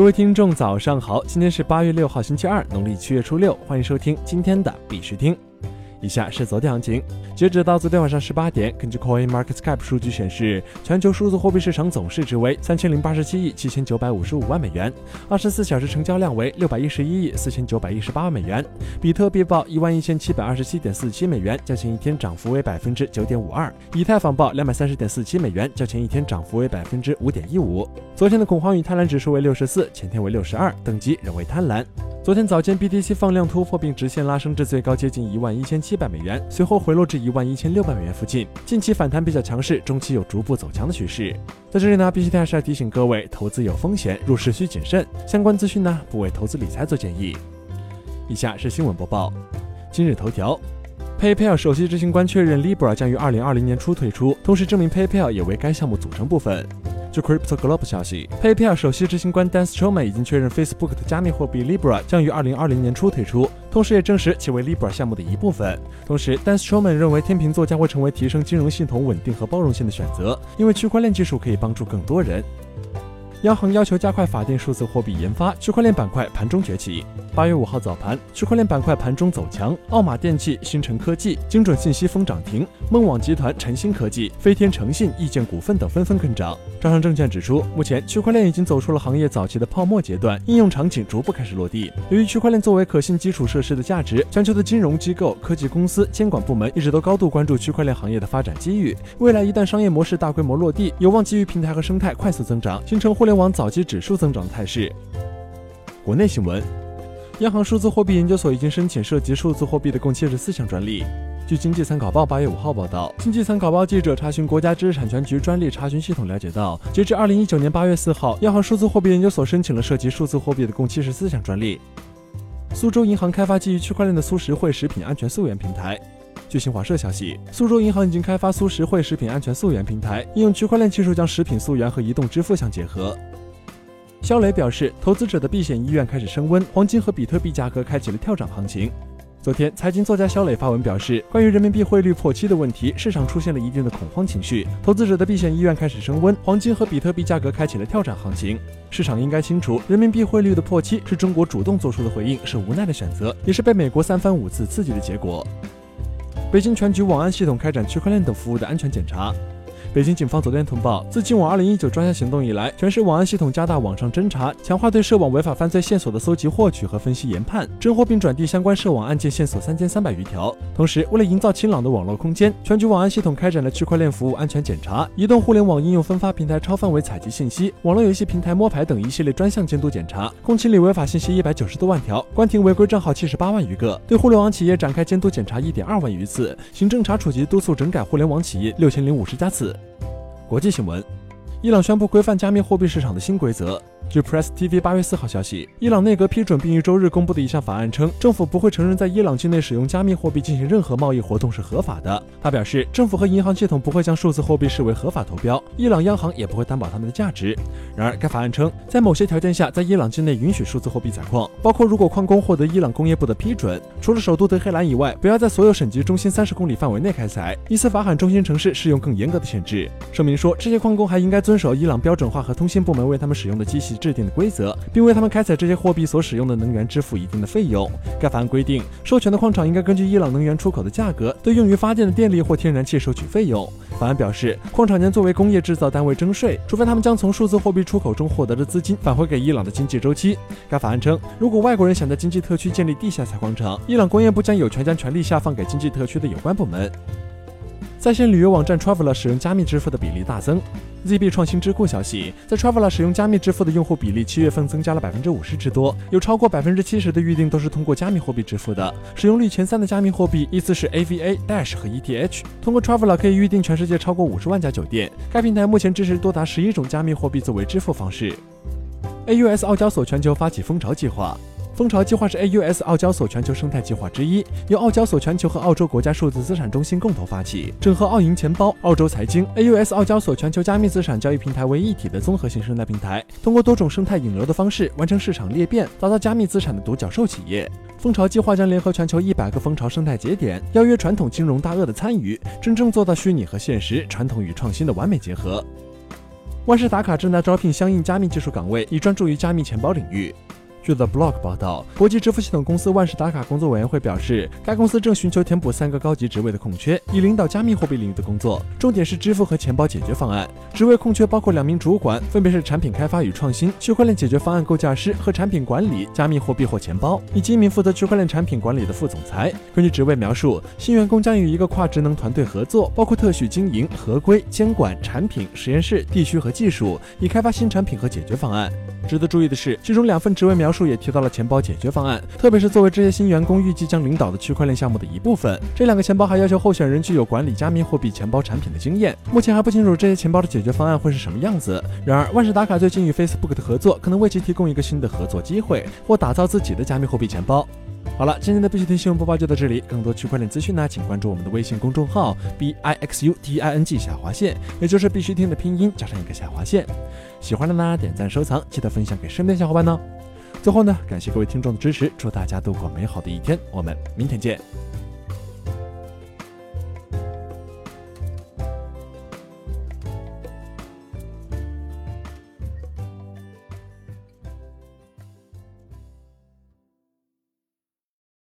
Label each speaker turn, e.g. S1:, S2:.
S1: 各位听众，早上好！今天是八月六号，星期二，农历七月初六，欢迎收听今天的必须听。以下是昨天行情，截止到昨天晚上十八点，根据 Coin Market Cap 数据显示，全球数字货币市场总市值为三千零八十七亿七千九百五十五万美元，二十四小时成交量为六百一十一亿四千九百一十八万美元。比特币报一万一千七百二十七点四七美元，较前一天涨幅为百分之九点五二。以太坊报两百三十点四七美元，较前一天涨幅为百分之五点一五。昨天的恐慌与贪婪指数为六十四，前天为六十二，等级仍为贪婪。昨天早间，BTC 放量突破并直线拉升至最高接近一万一千七七百美元，随后回落至一万一千六百美元附近。近期反弹比较强势，中期有逐步走强的趋势。在这里呢，必须还是要提醒各位，投资有风险，入市需谨慎。相关资讯呢，不为投资理财做建议。以下是新闻播报。今日头条，PayPal 首席执行官确认 Libra 将于二零二零年初退出，同时证明 PayPal 也为该项目组成部分。据 Crypto Globe 消息，PayPal 首席执行官 Dan Stroman 已经确认 Facebook 的加密货币 Libra 将于2020年初退出，同时也证实其为 Libra 项目的一部分。同时，Dan Stroman 认为天秤座将会成为提升金融系统稳定和包容性的选择，因为区块链技术可以帮助更多人。央行要求加快法定数字货币研发，区块链板块盘中崛起。八月五号早盘，区块链板块盘中走强，奥马电器、新城科技、精准信息封涨停，梦网集团、晨星科技、飞天诚信、易见股份等纷纷跟涨。招商证券指出，目前区块链已经走出了行业早期的泡沫阶段，应用场景逐步开始落地。由于区块链作为可信基础设施的价值，全球的金融机构、科技公司、监管部门一直都高度关注区块链行业的发展机遇。未来一旦商业模式大规模落地，有望基于平台和生态快速增长，形成互联网早期指数增长的态势。国内新闻，央行数字货币研究所已经申请涉及数字货币的共七十四项专利。据经济参考报八月五号报道，经济参考报记者查询国家知识产权局专利查询系统了解到，截至二零一九年八月四号，央行数字货币研究所申请了涉及数字货币的共七十四项专利。苏州银行开发基于区块链的苏实惠食品安全溯源平台。据新华社消息，苏州银行已经开发苏实惠食品安全溯源平台，应用区块链技术将食品溯源和移动支付相结合。肖磊表示，投资者的避险意愿开始升温，黄金和比特币价格开启了跳涨行情。昨天，财经作家肖磊发文表示，关于人民币汇率破七的问题，市场出现了一定的恐慌情绪，投资者的避险意愿开始升温，黄金和比特币价格开启了跳涨行情。市场应该清楚，人民币汇率的破七是中国主动做出的回应，是无奈的选择，也是被美国三番五次刺激的结果。北京全局网安系统开展区块链等服务的安全检查。北京警方昨天通报，自今网二零一九专项行动以来，全市网安系统加大网上侦查，强化对涉网违法犯罪线索的搜集、获取和分析研判，侦获并转递相关涉网案件线索三千三百余条。同时，为了营造清朗的网络空间，全局网安系统开展了区块链服务安全检查、移动互联网应用分发平台超范围采集信息、网络游戏平台摸排等一系列专项监督检查，共清理违法信息一百九十多万条，关停违规账号七十八万余个，对互联网企业展开监督检查一点二万余次，行政查处及督促整改互联网企业六千零五十家次。国际新闻：伊朗宣布规范加密货币市场的新规则。据 Press TV 八月四号消息，伊朗内阁批准并于周日公布的一项法案称，政府不会承认在伊朗境内使用加密货币进行任何贸易活动是合法的。他表示，政府和银行系统不会将数字货币视为合法投标，伊朗央行也不会担保它们的价值。然而，该法案称，在某些条件下，在伊朗境内允许数字货币采矿，包括如果矿工获得伊朗工业部的批准，除了首都德黑兰以外，不要在所有省级中心三十公里范围内开采。伊斯法罕中心城市适用更严格的限制。声明说，这些矿工还应该遵守伊朗标准化和通信部门为他们使用的机器。制定的规则，并为他们开采这些货币所使用的能源支付一定的费用。该法案规定，授权的矿场应该根据伊朗能源出口的价格，对用于发电的电力或天然气收取费用。法案表示，矿场将作为工业制造单位征税，除非他们将从数字货币出口中获得的资金返回给伊朗的经济周期。该法案称，如果外国人想在经济特区建立地下采矿场，伊朗工业部将有权将权力下放给经济特区的有关部门。在线旅游网站 Traveler 使用加密支付的比例大增。ZB 创新智库消息，在 Traveler 使用加密支付的用户比例，七月份增加了百分之五十之多，有超过百分之七十的预订都是通过加密货币支付的。使用率前三的加密货币依次是 AVA、Dash 和 ETH。通过 Traveler 可以预订全世界超过五十万家酒店。该平台目前支持多达十一种加密货币作为支付方式。AUS 澳交所全球发起蜂巢计划。蜂巢计划是 AUS 澳交所全球生态计划之一，由澳交所全球和澳洲国家数字资产中心共同发起，整合澳银钱包、澳洲财经、AUS 澳交所全球加密资产交易平台为一体的综合性生态平台，通过多种生态引流的方式完成市场裂变，打造加密资产的独角兽企业。蜂巢计划将联合全球一百个蜂巢生态节点，邀约传统金融大鳄的参与，真正做到虚拟和现实、传统与创新的完美结合。万事达卡正在招聘相应加密技术岗位，以专注于加密钱包领域。据 The Block 报道，国际支付系统公司万事达卡工作委员会表示，该公司正寻求填补三个高级职位的空缺，以领导加密货币领域的工作，重点是支付和钱包解决方案。职位空缺包括两名主管，分别是产品开发与创新、区块链解决方案构架师和产品管理、加密货币或钱包，以及一名负责区块链产品管理的副总裁。根据职位描述，新员工将与一个跨职能团队合作，包括特许经营、合规、监管、产品、实验室、地区和技术，以开发新产品和解决方案。值得注意的是，其中两份职位描述也提到了钱包解决方案，特别是作为这些新员工预计将领导的区块链项目的一部分。这两个钱包还要求候选人具有管理加密货币钱包产品的经验。目前还不清楚这些钱包的解决方案会是什么样子。然而，万事达卡最近与 Facebook 的合作可能为其提供一个新的合作机会，或打造自己的加密货币钱包。好了，今天的必须听新闻播报就到这里。更多区块链资讯呢，请关注我们的微信公众号 b i x u t i n g 下划线，也就是必须听的拼音加上一个下划线。喜欢的呢，点赞收藏，记得分享给身边小伙伴呢。最后呢，感谢各位听众的支持，祝大家度过美好的一天，我们明天见。